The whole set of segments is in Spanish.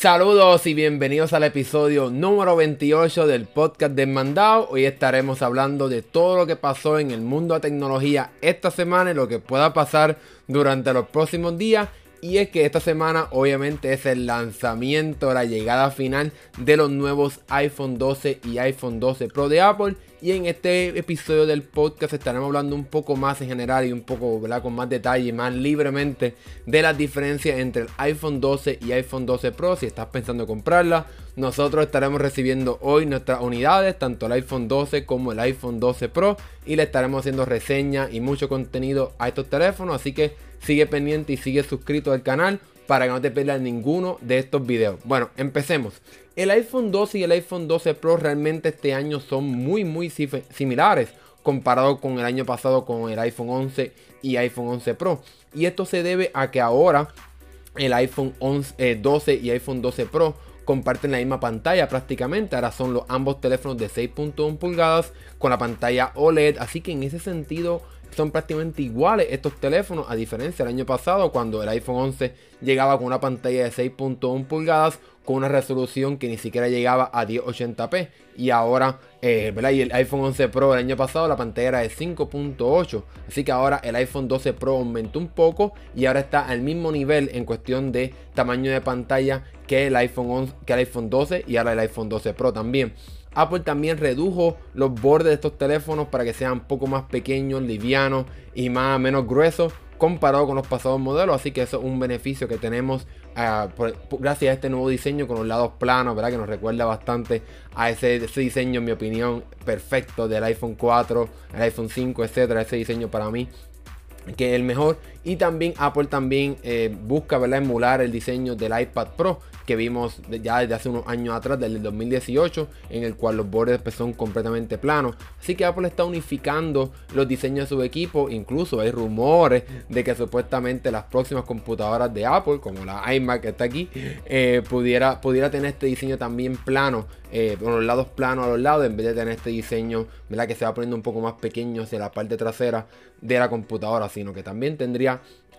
Saludos y bienvenidos al episodio número 28 del podcast de Mandado. Hoy estaremos hablando de todo lo que pasó en el mundo de tecnología esta semana y lo que pueda pasar durante los próximos días. Y es que esta semana obviamente es el lanzamiento, la llegada final de los nuevos iPhone 12 y iPhone 12 Pro de Apple. Y en este episodio del podcast estaremos hablando un poco más en general y un poco ¿verdad? con más detalle más libremente de las diferencias entre el iPhone 12 y iPhone 12 Pro. Si estás pensando en comprarla, nosotros estaremos recibiendo hoy nuestras unidades, tanto el iPhone 12 como el iPhone 12 Pro. Y le estaremos haciendo reseña y mucho contenido a estos teléfonos. Así que sigue pendiente y sigue suscrito al canal para que no te pierdas ninguno de estos videos. Bueno, empecemos. El iPhone 12 y el iPhone 12 Pro realmente este año son muy muy similares comparado con el año pasado con el iPhone 11 y iPhone 11 Pro. Y esto se debe a que ahora el iPhone 11, 12 eh, y iPhone 12 Pro comparten la misma pantalla prácticamente. Ahora son los ambos teléfonos de 6.1 pulgadas con la pantalla OLED. Así que en ese sentido son prácticamente iguales estos teléfonos, a diferencia del año pasado cuando el iPhone 11 llegaba con una pantalla de 6.1 pulgadas con una resolución que ni siquiera llegaba a 1080p y ahora eh, y el iPhone 11 Pro el año pasado la pantalla era de 5.8 así que ahora el iPhone 12 Pro aumentó un poco y ahora está al mismo nivel en cuestión de tamaño de pantalla que el iPhone 11, que el iPhone 12 y ahora el iPhone 12 Pro también Apple también redujo los bordes de estos teléfonos para que sean un poco más pequeños, livianos y más menos gruesos comparado con los pasados modelos. Así que eso es un beneficio que tenemos ah, gracias a este nuevo diseño con los lados planos, ¿verdad? Que nos recuerda bastante a ese, ese, diseño, en mi opinión, perfecto del iPhone 4, el iPhone 5, etcétera. Ese diseño para mí que es el mejor. Y también Apple también eh, busca ¿verdad? emular el diseño del iPad Pro que vimos ya desde hace unos años atrás, desde el 2018, en el cual los bordes pues, son completamente planos. Así que Apple está unificando los diseños de su equipo. Incluso hay rumores de que supuestamente las próximas computadoras de Apple, como la iMac que está aquí, eh, pudiera, pudiera tener este diseño también plano, eh, con los lados planos a los lados, en vez de tener este diseño ¿verdad? que se va poniendo un poco más pequeño hacia la parte trasera de la computadora, sino que también tendría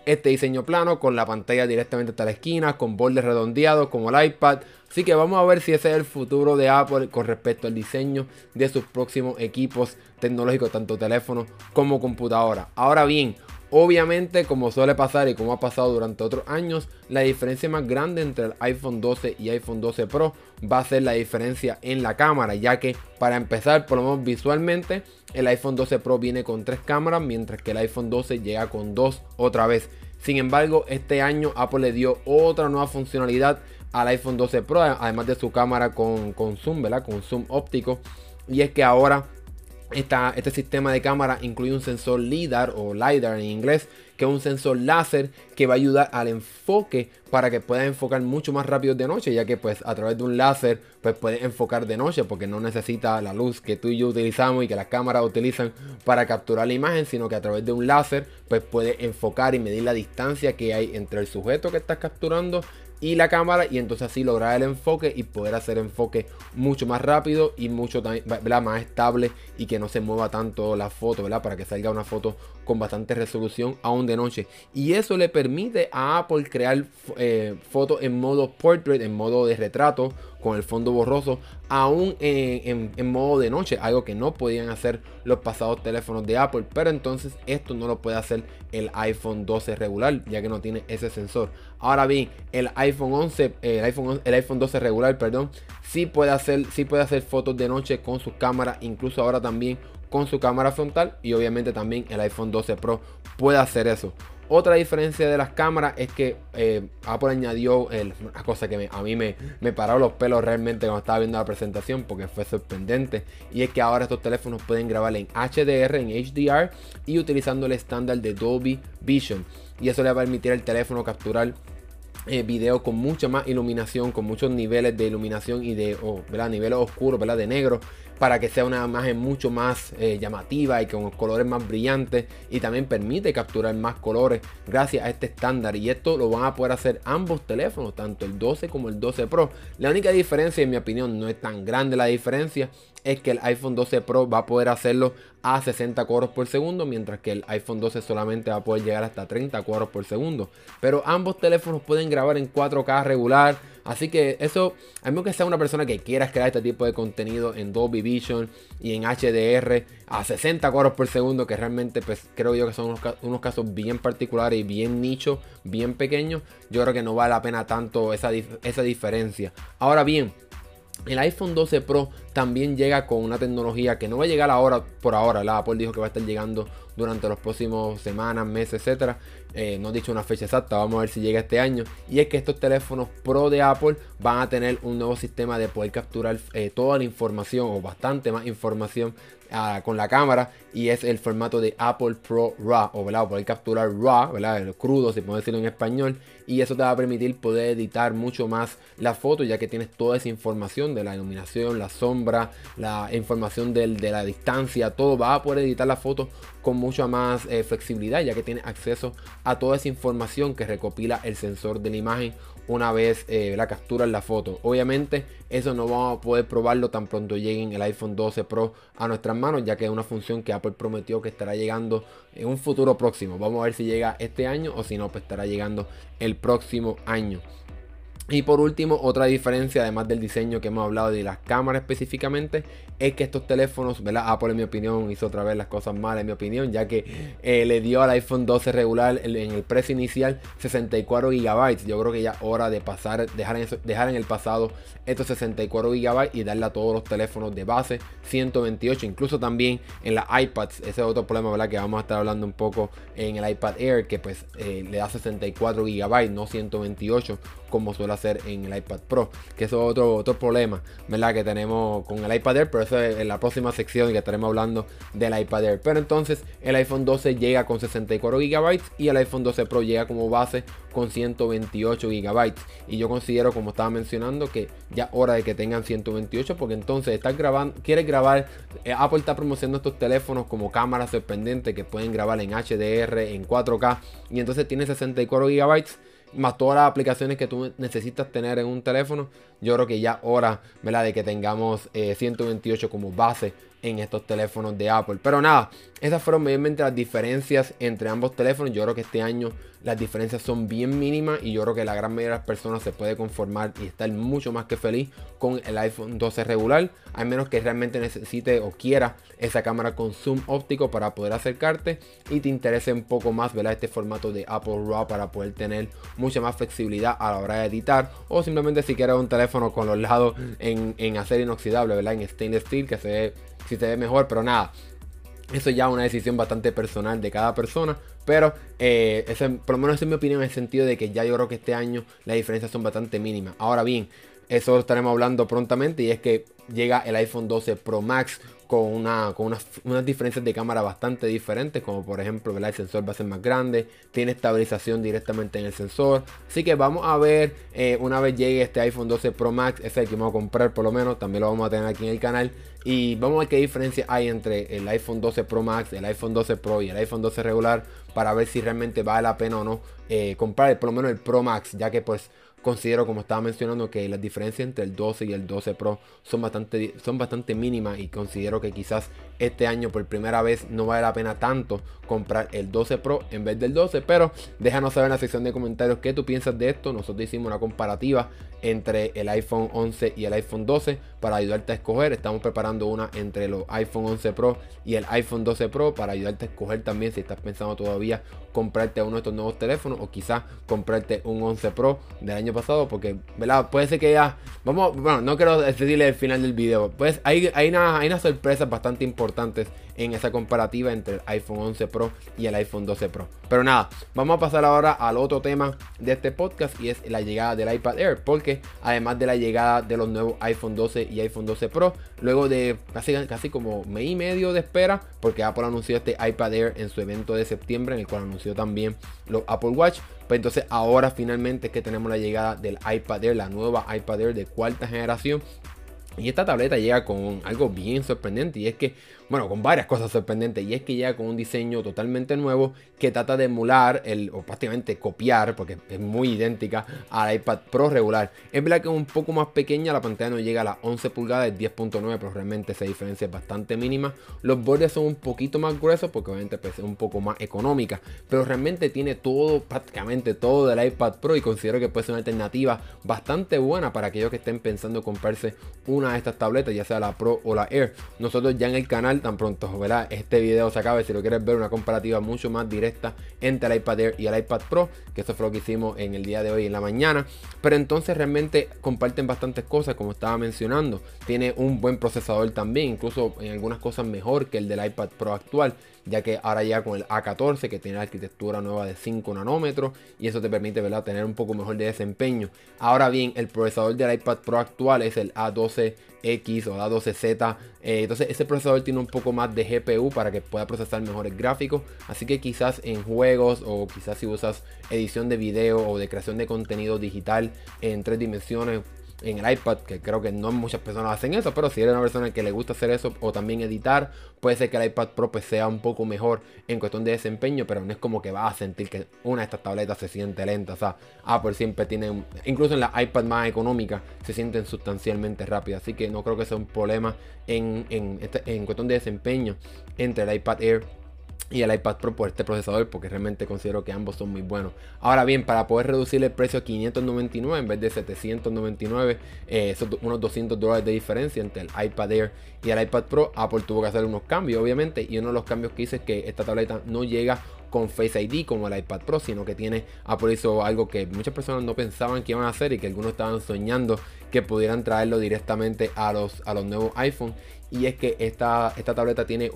este diseño plano con la pantalla directamente hasta la esquina, con bordes redondeados como el iPad. Así que vamos a ver si ese es el futuro de Apple con respecto al diseño de sus próximos equipos tecnológicos, tanto teléfonos como computadora. Ahora bien, Obviamente, como suele pasar y como ha pasado durante otros años, la diferencia más grande entre el iPhone 12 y iPhone 12 Pro va a ser la diferencia en la cámara, ya que para empezar, por lo menos visualmente, el iPhone 12 Pro viene con tres cámaras, mientras que el iPhone 12 llega con dos otra vez. Sin embargo, este año Apple le dio otra nueva funcionalidad al iPhone 12 Pro, además de su cámara con, con zoom, ¿verdad? Con zoom óptico. Y es que ahora este sistema de cámara incluye un sensor LIDAR o LIDAR en inglés, que es un sensor láser que va a ayudar al enfoque para que pueda enfocar mucho más rápido de noche, ya que pues a través de un láser pues puede enfocar de noche porque no necesita la luz que tú y yo utilizamos y que las cámaras utilizan para capturar la imagen, sino que a través de un láser pues puede enfocar y medir la distancia que hay entre el sujeto que estás capturando y la cámara y entonces así lograr el enfoque y poder hacer enfoque mucho más rápido y mucho más estable y que no se mueva tanto la foto, ¿verdad? Para que salga una foto con bastante resolución aún de noche. Y eso le permite a Apple crear eh, fotos en modo portrait, en modo de retrato con el fondo borroso, aún en, modo de noche, algo que no podían hacer los pasados teléfonos de Apple, pero entonces esto no lo puede hacer el iPhone 12 regular, ya que no tiene ese sensor. Ahora bien, el iPhone 11, el iPhone, el iPhone 12 regular, perdón, sí puede hacer, sí puede hacer fotos de noche con sus cámaras, incluso ahora también con su cámara frontal y obviamente también el iPhone 12 Pro puede hacer eso. Otra diferencia de las cámaras es que eh, Apple añadió una cosa que a mí me, me paró los pelos realmente cuando estaba viendo la presentación porque fue sorprendente. Y es que ahora estos teléfonos pueden grabar en HDR, en HDR y utilizando el estándar de Dolby Vision. Y eso le va a permitir al teléfono capturar eh, video con mucha más iluminación, con muchos niveles de iluminación y de oh, niveles oscuros, de negro, para que sea una imagen mucho más eh, llamativa y con colores más brillantes y también permite capturar más colores gracias a este estándar y esto lo van a poder hacer ambos teléfonos, tanto el 12 como el 12 Pro. La única diferencia en mi opinión no es tan grande la diferencia, es que el iPhone 12 Pro va a poder hacerlo a 60 cuadros por segundo, mientras que el iPhone 12 solamente va a poder llegar hasta 30 cuadros por segundo. Pero ambos teléfonos pueden grabar en 4K regular, Así que eso, a menos que sea una persona que quiera crear este tipo de contenido en Dolby Vision y en HDR a 60 cuadros por segundo, que realmente pues creo yo que son unos, casos bien particulares y bien nicho, bien pequeños, yo creo que no vale la pena tanto esa, esa diferencia. Ahora bien, el iPhone 12 Pro también llega con una tecnología que no va a llegar ahora por ahora. La Apple dijo que va a estar llegando durante los próximos semanas, meses, etcétera. Eh, no he dicho una fecha exacta, vamos a ver si llega este año. Y es que estos teléfonos Pro de Apple van a tener un nuevo sistema de poder capturar eh, toda la información o bastante más información con la cámara. Y es el formato de Apple Pro RAW, o ¿verdad? poder capturar RAW, ¿verdad? el crudo, si podemos decirlo en español. Y eso te va a permitir poder editar mucho más la foto, ya que tienes toda esa información de la iluminación, la sombra, la información de la distancia, todo. Va a poder editar la foto con mucha más eh, flexibilidad, ya que tiene acceso a toda esa información que recopila el sensor de la imagen una vez eh, la captura en la foto. Obviamente eso no vamos a poder probarlo tan pronto lleguen el iPhone 12 Pro a nuestras manos, ya que es una función que Apple prometió que estará llegando en un futuro próximo. Vamos a ver si llega este año o si no, pues estará llegando el próximo año. Y por último, otra diferencia, además del diseño que hemos hablado de las cámaras específicamente, es que estos teléfonos, ¿verdad? Apple en mi opinión hizo otra vez las cosas mal en mi opinión, ya que eh, le dio al iPhone 12 regular en el precio inicial 64 GB. Yo creo que ya hora de pasar, dejar en, dejar en el pasado estos 64 GB y darle a todos los teléfonos de base 128, incluso también en la iPads. Ese es otro problema, ¿verdad? Que vamos a estar hablando un poco en el iPad Air, que pues eh, le da 64 GB, no 128 como suele hacer en el iPad Pro, que eso es otro, otro problema, ¿verdad? Que tenemos con el iPad Air, pero eso es en la próxima sección y que estaremos hablando del iPad Air. Pero entonces el iPhone 12 llega con 64 GB y el iPhone 12 Pro llega como base con 128 GB. Y yo considero, como estaba mencionando, que ya hora de que tengan 128, porque entonces estás grabando, quieres grabar, eh, Apple está promocionando estos teléfonos como cámaras sorprendentes que pueden grabar en HDR, en 4K, y entonces tiene 64 GB más todas las aplicaciones que tú necesitas tener en un teléfono, yo creo que ya hora, ¿verdad? De que tengamos 128 eh, como base en estos teléfonos de Apple. Pero nada, esas fueron mayormente las diferencias entre ambos teléfonos. Yo creo que este año las diferencias son bien mínimas y yo creo que la gran mayoría de las personas se puede conformar y estar mucho más que feliz con el iPhone 12 regular, al menos que realmente necesite o quiera esa cámara con zoom óptico para poder acercarte y te interese un poco más ¿verdad? este formato de Apple RAW para poder tener mucha más flexibilidad a la hora de editar o simplemente si quieres un teléfono con los lados en, en acero inoxidable, ¿verdad? en stainless steel que se ve si se ve mejor, pero nada. Eso ya es una decisión bastante personal de cada persona. Pero eh, por lo menos es mi opinión en el sentido de que ya yo creo que este año las diferencias son bastante mínimas. Ahora bien, eso estaremos hablando prontamente y es que llega el iPhone 12 Pro Max con, una, con unas, diferencias de cámara bastante diferentes, como por ejemplo el sensor va a ser más grande, tiene estabilización directamente en el sensor. Así que vamos a ver eh, una vez llegue este iPhone 12 Pro Max, ese es el que vamos a comprar por lo menos, también lo vamos a tener aquí en el canal. Y vamos a ver qué diferencia hay entre el iPhone 12 Pro Max, el iPhone 12 Pro y el iPhone 12 regular para ver si realmente vale la pena o no eh, comprar por lo menos el Pro Max, ya que pues considero, como estaba mencionando, que las diferencias entre el 12 y el 12 Pro son bastante, son bastante mínimas y considero que quizás este año por primera vez no vale la pena tanto comprar el 12 Pro en vez del 12. Pero déjanos saber en la sección de comentarios qué tú piensas de esto. Nosotros hicimos una comparativa entre el iPhone 11 y el iPhone 12 para ayudarte a escoger. Estamos preparando una entre los iPhone 11 Pro y el iPhone 12 Pro para ayudarte a escoger también si estás pensando todavía comprarte uno de estos nuevos teléfonos o quizás comprarte un 11 Pro del año pasado porque ¿verdad? puede ser que ya vamos bueno no quiero decirle el final del video pues hay, hay, una, hay bastante importantes en esa comparativa entre el iPhone 11 Pro y el iPhone 12 Pro. Pero nada, vamos a pasar ahora al otro tema de este podcast y es la llegada del iPad Air. Porque además de la llegada de los nuevos iPhone 12 y iPhone 12 Pro, luego de casi, casi como mes y medio de espera, porque Apple anunció este iPad Air en su evento de septiembre, en el cual anunció también los Apple Watch. Pues entonces ahora finalmente es que tenemos la llegada del iPad Air, la nueva iPad Air de cuarta generación y esta tableta llega con algo bien sorprendente y es que bueno, con varias cosas sorprendentes. Y es que llega con un diseño totalmente nuevo que trata de emular, el, o prácticamente copiar, porque es muy idéntica al iPad Pro regular. Es verdad que es un poco más pequeña, la pantalla no llega a las 11 pulgadas, es 10.9, pero realmente esa diferencia es bastante mínima. Los bordes son un poquito más gruesos porque obviamente pues, es un poco más económica, pero realmente tiene todo, prácticamente todo del iPad Pro y considero que puede ser una alternativa bastante buena para aquellos que estén pensando comprarse una de estas tabletas, ya sea la Pro o la Air. Nosotros ya en el canal, tan pronto ¿verdad? este video se acabe, si lo quieres ver una comparativa mucho más directa entre el iPad Air y el iPad Pro, que eso fue lo que hicimos en el día de hoy en la mañana. Pero entonces realmente comparten bastantes cosas, como estaba mencionando. Tiene un buen procesador también, incluso en algunas cosas mejor que el del iPad Pro actual ya que ahora ya con el A14 que tiene la arquitectura nueva de 5 nanómetros y eso te permite ¿verdad? tener un poco mejor de desempeño. Ahora bien, el procesador del iPad Pro actual es el A12X o A12Z, eh, entonces ese procesador tiene un poco más de GPU para que pueda procesar mejores gráficos, así que quizás en juegos o quizás si usas edición de video o de creación de contenido digital en tres dimensiones en el iPad, que creo que no muchas personas hacen eso, pero si eres una persona que le gusta hacer eso o también editar, puede ser que el iPad Pro pues, sea un poco mejor en cuestión de desempeño, pero no es como que va a sentir que una de estas tabletas se siente lenta. O sea, Apple siempre tiene, incluso en la iPad más económica, se sienten sustancialmente rápidas. Así que no creo que sea un problema en, en, este, en cuestión de desempeño entre el iPad Air y el iPad Pro por este procesador porque realmente considero que ambos son muy buenos. Ahora bien, para poder reducir el precio a 599 en vez de 799, eh, unos 200 dólares de diferencia entre el iPad Air y el iPad Pro, Apple tuvo que hacer unos cambios obviamente y uno de los cambios que hice es que esta tableta no llega con Face ID como el iPad Pro, sino que tiene Apple hizo algo que muchas personas no pensaban que iban a hacer y que algunos estaban soñando que pudieran traerlo directamente a los, a los nuevos iPhone y es que esta, esta tableta tiene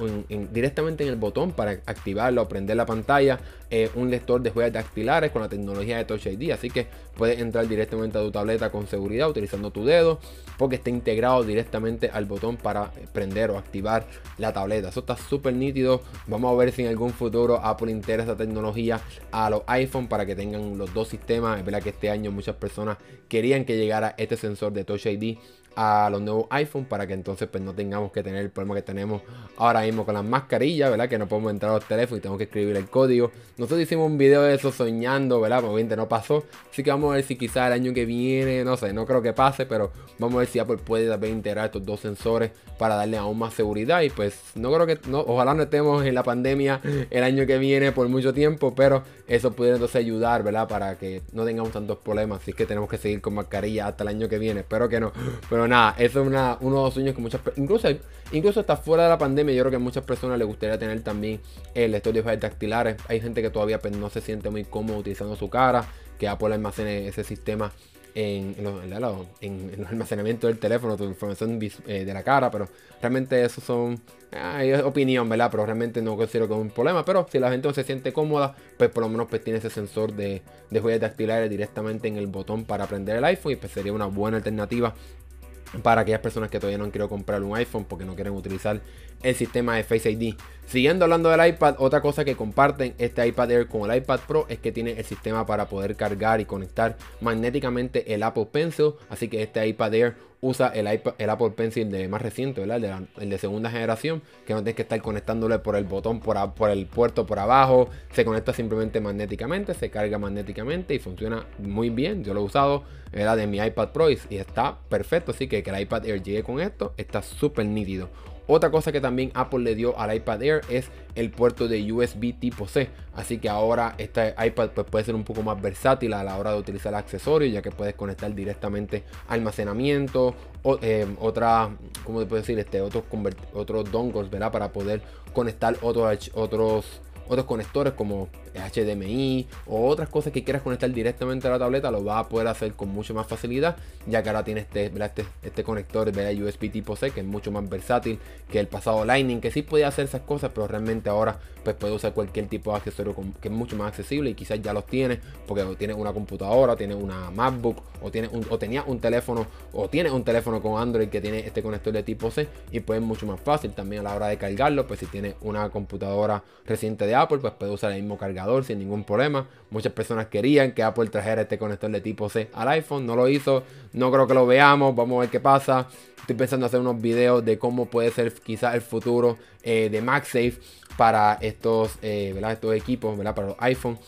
directamente en el botón para activarlo o prender la pantalla eh, un lector de huellas dactilares con la tecnología de Touch ID, así que puedes entrar directamente a tu tableta con seguridad utilizando tu dedo porque está integrado directamente al botón para prender o activar la tableta. Eso está súper nítido. Vamos a ver si en algún futuro Apple integra esa tecnología a los iPhone para que tengan los dos sistemas. Es verdad que este año muchas personas querían que llegara este sensor de Touch ID a los nuevos iPhone para que entonces pues no tengamos que tener el problema que tenemos ahora mismo con las mascarillas, ¿verdad? Que no podemos entrar a los teléfonos y tenemos que escribir el código. Nosotros hicimos un video de eso soñando, ¿verdad? Pues, obviamente no pasó. Así que vamos a ver si quizá el año que viene, no sé, no creo que pase, pero vamos a ver si Apple puede también integrar estos dos sensores para darle aún más seguridad. Y pues no creo que, no, ojalá no estemos en la pandemia el año que viene por mucho tiempo, pero eso puede entonces ayudar, ¿verdad? Para que no tengamos tantos problemas. Así que tenemos que seguir con mascarilla hasta el año que viene. Espero que no. Pero nada, eso es una, uno de los sueños que muchas incluso incluso hasta fuera de la pandemia, yo creo que a muchas personas les gustaría tener también el de dactilares. Hay gente que todavía pues, no se siente muy cómodo utilizando su cara, que Apple almacene ese sistema en, en, el almacenamiento del teléfono, tu información eh, de la cara, pero realmente eso son es opinión, ¿verdad? Pero realmente no considero que es un problema. Pero si la gente no se siente cómoda, pues por lo menos pues tiene ese sensor de, de huellas dactilares directamente en el botón para prender el iPhone y pues sería una buena alternativa para aquellas personas que todavía no han querido comprar un iPhone porque no quieren utilizar el sistema de Face ID. Siguiendo hablando del iPad, otra cosa que comparten este iPad Air con el iPad Pro es que tiene el sistema para poder cargar y conectar magnéticamente el Apple Pencil. Así que este iPad Air usa el, el Apple Pencil de más reciente, ¿verdad? El de, segunda generación, que no tienes que estar conectándole por el botón, por, el puerto por abajo. Se conecta simplemente magnéticamente, se carga magnéticamente y funciona muy bien. Yo lo he usado, ¿verdad? De mi iPad Pro y está perfecto. Así que que el iPad Air llegue con esto está súper nítido. Otra cosa que también Apple le dio al iPad Air es el puerto de USB tipo C. Así que ahora este iPad pues, puede ser un poco más versátil a la hora de utilizar el accesorio, ya que puedes conectar directamente almacenamiento, o, eh, otra, ¿cómo te puedo decir? Este, otros, otros dongles. Para poder conectar otros, otros otros conectores como HDMI o otras cosas que quieras conectar directamente a la tableta, lo vas a poder hacer con mucho más facilidad, ya que ahora tiene este, este, este conector de USB tipo C que es mucho más versátil que el pasado Lightning, que sí podía hacer esas cosas, pero realmente ahora pues puede usar cualquier tipo de accesorio que es mucho más accesible y quizás ya los tiene, porque tiene una computadora, tiene una MacBook o, tiene un, o tenía un teléfono o tiene un teléfono con Android que tiene este conector de tipo C y pues es mucho más fácil también a la hora de cargarlo, pues si tiene una computadora reciente de Apple, pues puede usar el mismo cargador sin ningún problema. Muchas personas querían que Apple trajera este conector de tipo C al iPhone, no lo hizo, no creo que lo veamos, vamos a ver qué pasa. Estoy pensando hacer unos videos de cómo puede ser quizás el futuro eh, de MagSafe para estos, eh, estos equipos, ¿verdad? para los iPhone.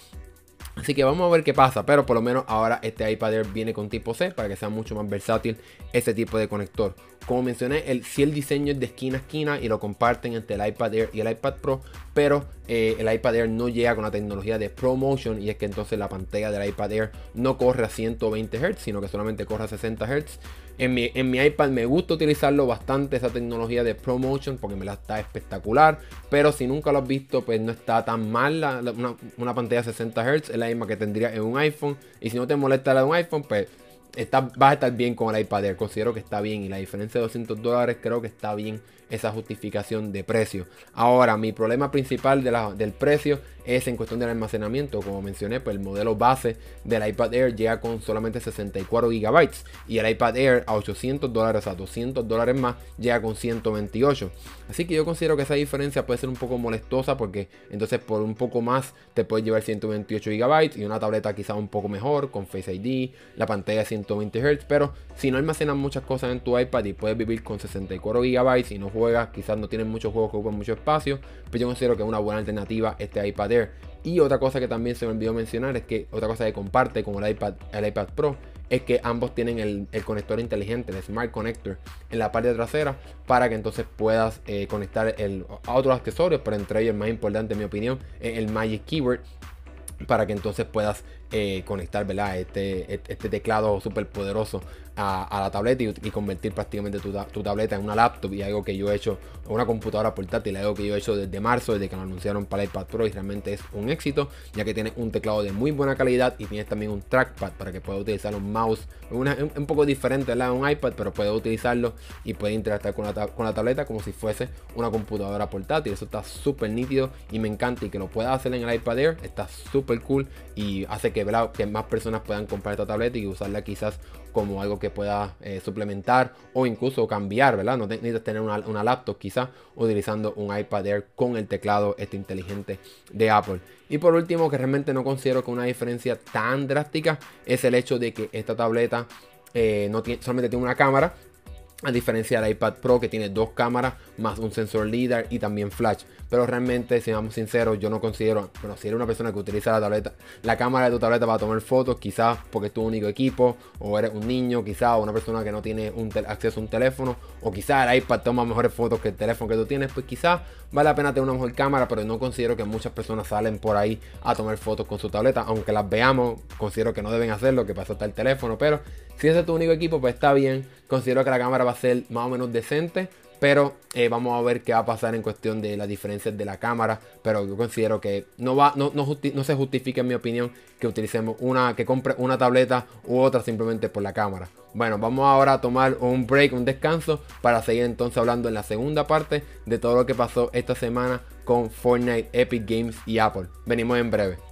Así que vamos a ver qué pasa, pero por lo menos ahora este iPad Air viene con tipo C para que sea mucho más versátil ese tipo de conector. Como mencioné, si el diseño es de esquina a esquina y lo comparten entre el iPad Air y el iPad Pro, pero eh, el iPad Air no llega con la tecnología de ProMotion y es que entonces la pantalla del iPad Air no corre a 120 Hz, sino que solamente corre a 60 Hz. En mi, en mi, iPad me gusta utilizarlo bastante esa tecnología de ProMotion porque me la está espectacular. Pero si nunca lo has visto, pues no está tan mal una, una, pantalla 60 Hz. Es la misma que tendría en un iPhone. Y si no te molesta la de un iPhone, pues está, vas a estar bien con el iPad Air. Considero que está bien. Y la diferencia de 200 dólares creo que está bien esa justificación de precio. Ahora, mi problema principal de del precio es en cuestión del almacenamiento. Como mencioné, pues el modelo base del iPad Air llega con solamente 64 GB y el iPad Air a 800 dólares, a 200 dólares más, llega con 128. Así que yo considero que esa diferencia puede ser un poco molestosa porque entonces por un poco más te puedes llevar 128 GB y una tableta quizá un poco mejor con Face ID, la pantalla 120 Hz, pero si no almacenas muchas cosas en tu iPad y puedes vivir con 64 GB y no juegas, quizás no tienes muchos juegos que ocupan mucho espacio, pues yo considero que es una buena alternativa este iPad Air. Y otra cosa que también se me olvidó mencionar es que otra cosa que comparte con el iPad, el iPad Pro es que ambos tienen el, conector inteligente, el Smart Connector, en la parte trasera para que entonces puedas eh, conectar el, a otros accesorios, pero entre ellos el más importante en mi opinión es el Magic Keyboard para que entonces puedas eh, conectar ¿verdad? Este, este teclado súper poderoso a, la tableta y, convertir prácticamente tu, tableta en una laptop y algo que yo he hecho, una computadora portátil, algo que yo he hecho desde marzo, desde que lo anunciaron para el iPad Pro y realmente es un éxito, ya que tiene un teclado de muy buena calidad y tienes también un trackpad para que puedas utilizar un mouse, un, poco diferente a un iPad, pero puedes utilizarlo y puedes interactuar con la, con la tableta como si fuese una computadora portátil. Eso está súper nítido y me encanta y que lo puedas hacer en el iPad Air, está súper cool y hace que, que más personas puedan comprar esta tableta y usarla quizás como algo que pueda eh, suplementar o incluso cambiar, ¿verdad? No necesitas tener una, laptop quizás utilizando un iPad Air con el teclado este inteligente de Apple. Y por último, que realmente no considero que una diferencia tan drástica es el hecho de que esta tableta eh, no tiene, solamente tiene una cámara, a diferencia del iPad Pro que tiene dos cámaras más un sensor LIDAR y también flash. Pero realmente, si vamos sinceros, yo no considero, bueno, si eres una persona que utiliza la tableta, la cámara de tu tableta para tomar fotos, quizás porque es tu único equipo, o eres un niño, quizás, o una persona que no tiene un acceso a un teléfono, o quizás el iPad toma mejores fotos que el teléfono que tú tienes, pues quizás vale la pena tener una mejor cámara, pero no considero que muchas personas salen por ahí a tomar fotos con su tableta, aunque las veamos, considero que no deben hacerlo, que pasa hasta el teléfono, pero si ese es tu único equipo, pues está bien, considero que la cámara va a ser más o menos decente, pero eh, vamos a ver qué va a pasar en cuestión de las diferencias de la cámara. Pero yo considero que no va, no, no, se justifica en mi opinión que utilicemos una, que compre una tableta u otra simplemente por la cámara. Bueno, vamos ahora a tomar un break, un descanso, para seguir entonces hablando en la segunda parte de todo lo que pasó esta semana con Fortnite, Epic Games y Apple. Venimos en breve.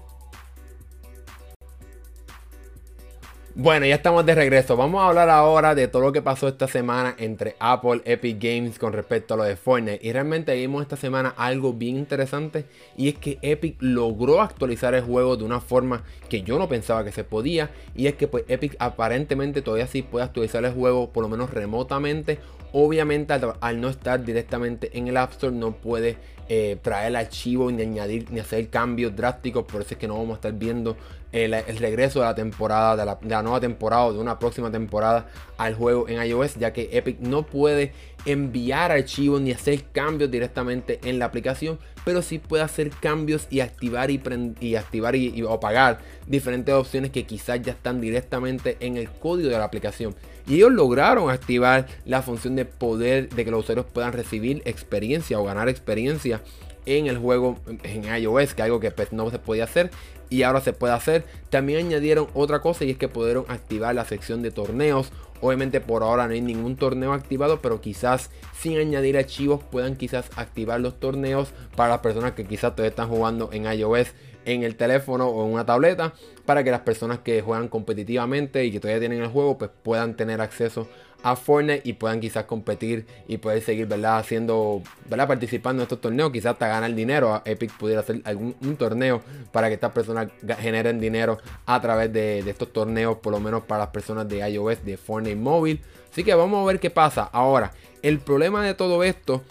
Bueno, ya estamos de regreso. Vamos a hablar ahora de todo lo que pasó esta semana entre Apple, Epic Games con respecto a lo de Fortnite. Y realmente vimos esta semana algo bien interesante y es que Epic logró actualizar el juego de una forma que yo no pensaba que se podía. Y es que pues Epic aparentemente todavía sí puede actualizar el juego por lo menos remotamente. Obviamente al, no estar directamente en el App Store no puede eh, traer el archivo ni añadir ni hacer cambios drásticos. Por eso es que no vamos a estar viendo el, regreso de la temporada, de la, nueva temporada o de una próxima temporada al juego en iOS, ya que Epic no puede enviar archivos ni hacer cambios directamente en la aplicación, pero sí puede hacer cambios y activar y, y activar y, apagar diferentes opciones que quizás ya están directamente en el código de la aplicación. Y ellos lograron activar la función de poder de que los usuarios puedan recibir experiencia o ganar experiencia en el juego en iOS, que algo que pues, no se podía hacer y ahora se puede hacer. También añadieron otra cosa y es que pudieron activar la sección de torneos. Obviamente por ahora no hay ningún torneo activado, pero quizás sin añadir archivos puedan quizás activar los torneos para las personas que quizás todavía están jugando en iOS en el teléfono o en una tableta para que las personas que juegan competitivamente y que todavía tienen el juego pues puedan tener acceso a Fortnite y puedan quizás competir y poder seguir, ¿verdad? Haciendo, ¿verdad? Participando en estos torneos, quizás hasta ganar dinero. Epic pudiera hacer algún torneo para que estas personas generen dinero a través de, de estos torneos, por lo menos para las personas de iOS, de Fortnite móvil. Así que vamos a ver qué pasa. Ahora, el problema de todo esto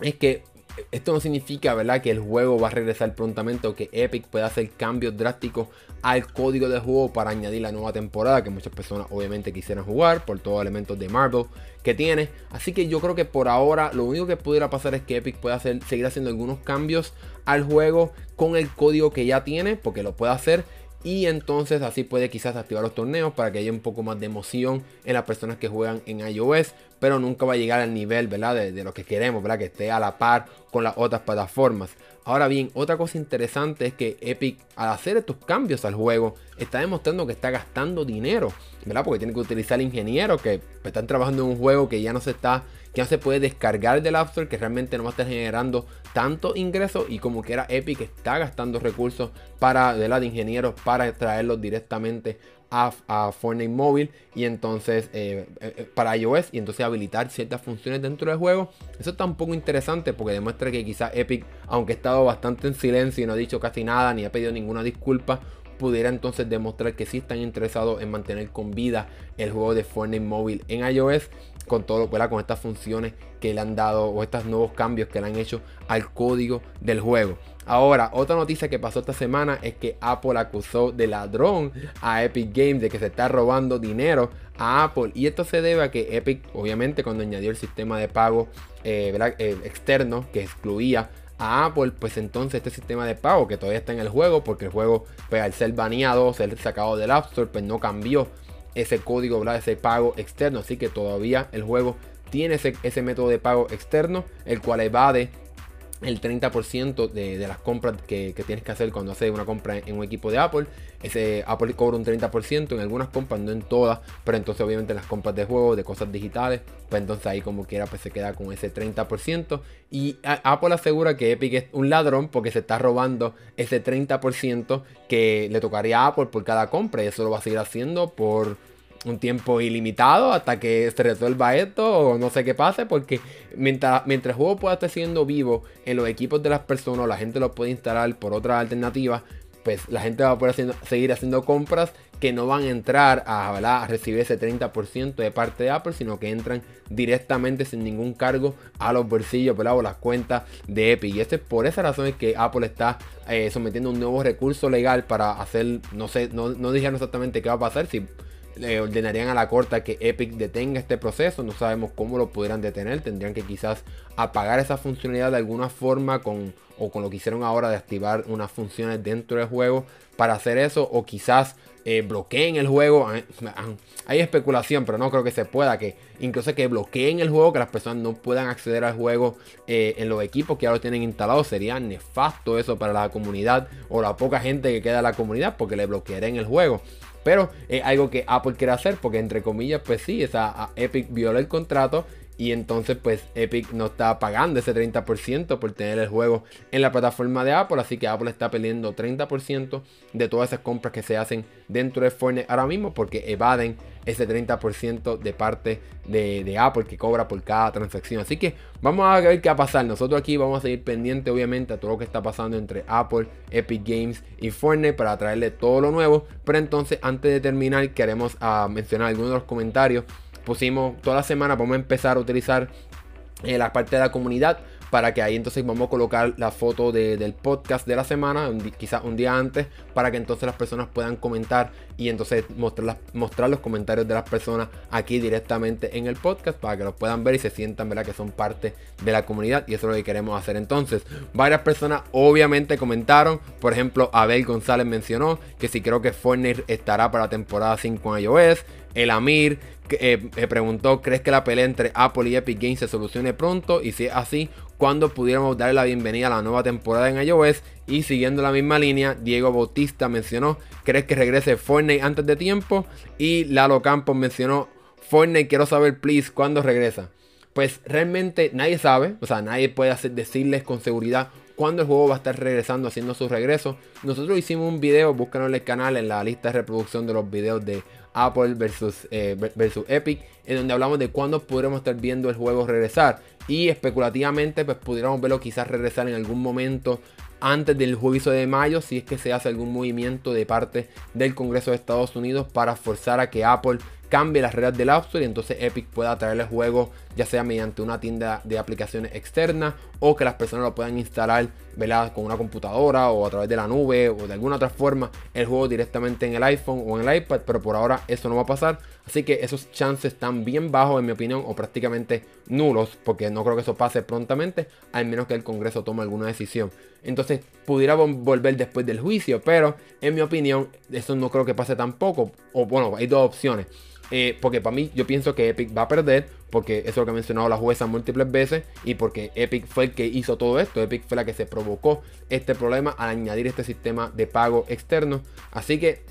es que esto no significa, ¿verdad?, que el juego va a regresar prontamente o que Epic pueda hacer cambios drásticos al código de juego para añadir la nueva temporada que muchas personas obviamente quisieran jugar por todos los elementos de Marvel que tiene. Así que yo creo que por ahora lo único que pudiera pasar es que Epic pueda seguir haciendo algunos cambios al juego con el código que ya tiene, porque lo puede hacer y entonces así puede quizás activar los torneos para que haya un poco más de emoción en las personas que juegan en iOS, pero nunca va a llegar al nivel, ¿verdad? De, lo que queremos, ¿verdad? Que esté a la par con las otras plataformas. Ahora bien, otra cosa interesante es que Epic al hacer estos cambios al juego está demostrando que está gastando dinero, ¿verdad? Porque tiene que utilizar ingenieros que están trabajando en un juego que ya no se está que no se puede descargar del App Store, que realmente no va a estar generando tanto ingresos y como que era Epic está gastando recursos para la de ingenieros para traerlos directamente a, Fortnite móvil y entonces eh, eh, eh, para iOS y entonces habilitar ciertas funciones dentro del juego. Eso está un poco interesante porque demuestra que quizás Epic, aunque ha estado bastante en silencio y no ha dicho casi nada ni ha pedido ninguna disculpa, pudiera entonces demostrar que sí están interesados en mantener con vida el juego de Fortnite móvil en iOS con todo, ¿verdad? con estas funciones que le han dado o estos nuevos cambios que le han hecho al código del juego. Ahora, otra noticia que pasó esta semana es que Apple acusó de ladrón a Epic Games de que se está robando dinero a Apple. Y esto se debe a que Epic, obviamente, cuando añadió el sistema de pago eh, externo que excluía a Apple, pues entonces este sistema de pago que todavía está en el juego, porque el juego, pues, al ser baneado, ser sacado del App Store, pues no cambió ese código, ¿verdad? ese pago externo. Así que todavía el juego tiene ese método de pago externo, el cual evade el 30% de, las compras que, tienes que hacer cuando haces una compra en, un equipo de Apple. Ese Apple cobra un 30% en algunas compras, no en todas, pero entonces obviamente las compras de juegos, de cosas digitales, pues entonces ahí como quiera pues se queda con ese 30%. Y Apple asegura que Epic es un ladrón porque se está robando ese 30% que le tocaría a Apple por cada compra y eso lo va a seguir haciendo por un tiempo ilimitado hasta que se resuelva esto o no sé qué pase porque mientras, mientras el juego pueda estar siendo vivo en los equipos de las personas la gente lo puede instalar por otras alternativas pues la gente va a poder seguir haciendo compras que no van a entrar a, recibir ese 30% de parte de Apple, sino que entran directamente sin ningún cargo a los bolsillos o las cuentas de Epic. Y es por esa razón es que Apple está eh, sometiendo un nuevo recurso legal para hacer, no sé, no, no dijeron exactamente qué va a pasar, si le ordenarían a la corte que Epic detenga este proceso. No sabemos cómo lo pudieran detener. Tendrían que quizás apagar esa funcionalidad de alguna forma con, o con lo que hicieron ahora de activar unas funciones dentro del juego para hacer eso. O quizás eh, bloqueen el juego. Hay especulación, pero no creo que se pueda. Que incluso que bloqueen el juego, que las personas no puedan acceder al juego eh, en los equipos que ya lo tienen instalado. Sería nefasto eso para la comunidad o la poca gente que queda en la comunidad porque le bloquearían el juego. Pero es algo que Apple quiere hacer porque entre comillas, pues sí, esa Epic viola el contrato y entonces pues Epic no está pagando ese 30% por tener el juego en la plataforma de Apple. Así que Apple está perdiendo 30% de todas esas compras que se hacen dentro de Fortnite ahora mismo porque evaden ese 30% de parte de, Apple que cobra por cada transacción. Así que vamos a ver qué va a pasar. Nosotros aquí vamos a seguir pendiente obviamente a todo lo que está pasando entre Apple, Epic Games y Fortnite para traerle todo lo nuevo. Pero entonces antes de terminar queremos ah, mencionar algunos de los comentarios pusimos toda la semana, vamos a empezar a utilizar eh, la parte de la comunidad para que ahí entonces vamos a colocar la foto del podcast de la semana, quizás un día antes, para que entonces las personas puedan comentar y entonces mostrar, mostrar los comentarios de las personas aquí directamente en el podcast para que los puedan ver y se sientan ¿verdad? que son parte de la comunidad y eso es lo que queremos hacer entonces. Varias personas obviamente comentaron, por ejemplo Abel González mencionó que si creo que Fortnite estará para la temporada 5 en iOS, el Amir eh, me preguntó, ¿crees que la pelea entre Apple y Epic Games se solucione pronto? Y si es así, ¿cuándo pudiéramos darle la bienvenida a la nueva temporada en iOS? Y siguiendo la misma línea, Diego Bautista mencionó, ¿crees que regrese Fortnite antes de tiempo? Y Lalo Campos mencionó, Fortnite, quiero saber, please, ¿cuándo regresa? Pues realmente nadie sabe, o sea, nadie puede decirles con seguridad cuándo el juego va a estar regresando, haciendo su regreso. Nosotros hicimos un video, búscanos en el canal en la lista de reproducción de los videos de Apple versus, eh, versus Epic, en donde hablamos de cuándo podremos estar viendo el juego regresar. Y especulativamente, pues pudiéramos verlo quizás regresar en algún momento antes del juicio de mayo, si es que se hace algún movimiento de parte del Congreso de Estados Unidos para forzar a que Apple cambie las reglas del App Store y entonces Epic pueda traer el juego ya sea mediante una tienda de aplicaciones externa o que las personas lo puedan instalar con una computadora o a través de la nube o de alguna otra forma el juego directamente en el iPhone o en el iPad, pero por ahora eso no va a pasar. Así que esos chances están bien bajos en mi opinión o prácticamente nulos porque no creo que eso pase prontamente al menos que el Congreso tome alguna decisión. Entonces pudiera volver después del juicio, pero en mi opinión eso no creo que pase tampoco. O bueno, hay dos opciones eh, porque para mí yo pienso que Epic va a perder, porque eso es lo que ha mencionado la jueza múltiples veces, y porque Epic fue el que hizo todo esto, Epic fue la que se provocó este problema al añadir este sistema de pago externo. Así que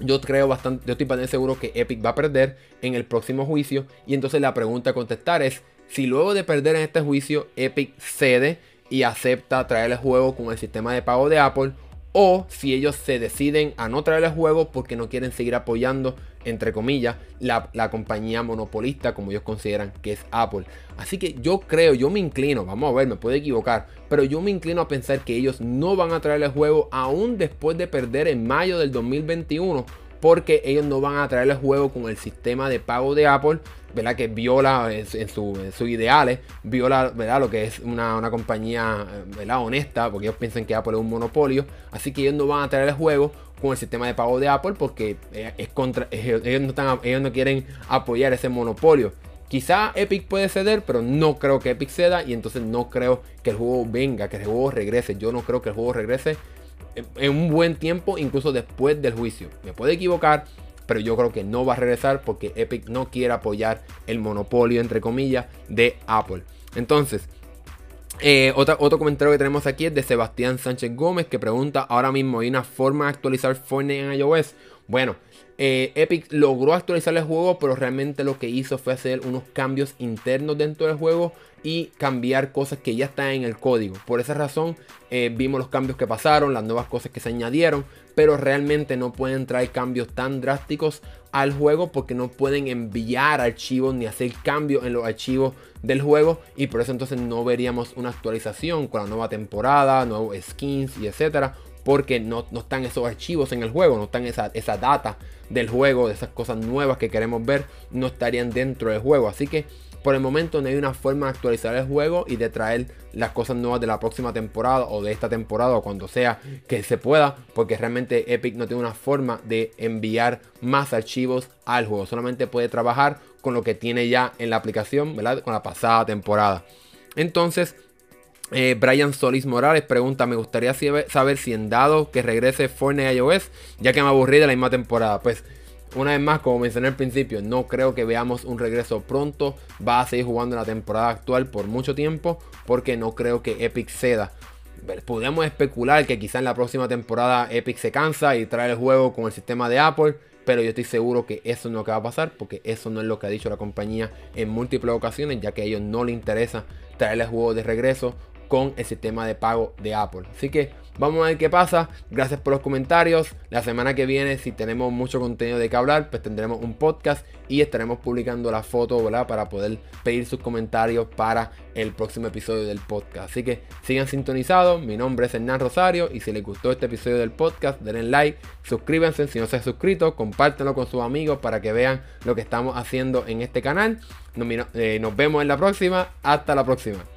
yo creo bastante, yo estoy bastante seguro que Epic va a perder en el próximo juicio, y entonces la pregunta a contestar es, si luego de perder en este juicio Epic cede y acepta traer el juego con el sistema de pago de Apple, o si ellos se deciden a no traer el juego porque no quieren seguir apoyando, entre comillas, la, compañía monopolista como ellos consideran que es Apple. Así que yo creo, yo me inclino, vamos a ver, me puedo equivocar, pero yo me inclino a pensar que ellos no van a traer el juego aún después de perder en mayo del 2021 porque ellos no van a traer el juego con el sistema de pago de Apple ¿verdad? que viola en, sus ideales, viola ¿verdad? lo que es una, compañía ¿verdad? honesta, porque ellos piensan que Apple es un monopolio, así que ellos no van a traer el juego con el sistema de pago de Apple porque eh, es contra, ellos, no están, ellos no quieren apoyar ese monopolio. Quizá Epic puede ceder, pero no creo que Epic ceda y entonces no creo que el juego venga, que el juego regrese. Yo no creo que el juego regrese en un buen tiempo, incluso después del juicio. Me puede equivocar, pero yo creo que no va a regresar porque Epic no quiere apoyar el monopolio, entre comillas, de Apple. Entonces, eh, otro comentario que tenemos aquí es de Sebastián Sánchez Gómez que pregunta, ahora mismo hay una forma de actualizar Fortnite en iOS. Bueno, eh, Epic logró actualizar el juego, pero realmente lo que hizo fue hacer unos cambios internos dentro del juego y cambiar cosas que ya están en el código. Por esa razón eh, vimos los cambios que pasaron, las nuevas cosas que se añadieron, pero realmente no pueden traer cambios tan drásticos al juego porque no pueden enviar archivos ni hacer cambios en los archivos del juego y por eso entonces no veríamos una actualización con la nueva temporada, nuevos skins y etcétera porque no, están esos archivos en el juego, no están esa, esa data del juego, esas cosas nuevas que queremos ver, no estarían dentro del juego. Así que por el momento no hay una forma de actualizar el juego y de traer las cosas nuevas de la próxima temporada o de esta temporada o cuando sea que se pueda, porque realmente Epic no tiene una forma de enviar más archivos al juego, solamente puede trabajar con lo que tiene ya en la aplicación, ¿verdad? Con la pasada temporada. Entonces, eh, Brian Solis Morales pregunta: Me gustaría saber si en dado que regrese Fortnite iOS, ya que me aburrí de la misma temporada. Pues una vez más, como mencioné al principio, no creo que veamos un regreso pronto. Va a seguir jugando en la temporada actual por mucho tiempo porque no creo que Epic ceda. Podemos especular que quizá en la próxima temporada Epic se cansa y trae el juego con el sistema de Apple. Pero yo estoy seguro que eso no es lo va a pasar porque eso no es lo que ha dicho la compañía en múltiples ocasiones, ya que a ellos no les interesa traer el juego de regreso con el sistema de pago de Apple. Así que vamos a ver qué pasa. Gracias por los comentarios. La semana que viene, si tenemos mucho contenido de que hablar, pues tendremos un podcast y estaremos publicando la foto. Para poder pedir sus comentarios para el próximo episodio del podcast. Así que sigan sintonizados. Mi nombre es Hernán Rosario y si les gustó este episodio del podcast, denle like, suscríbanse si no se han suscrito, compártanlo con sus amigos para que vean lo que estamos haciendo en este canal. nos eh, vemos en la próxima. Hasta la próxima.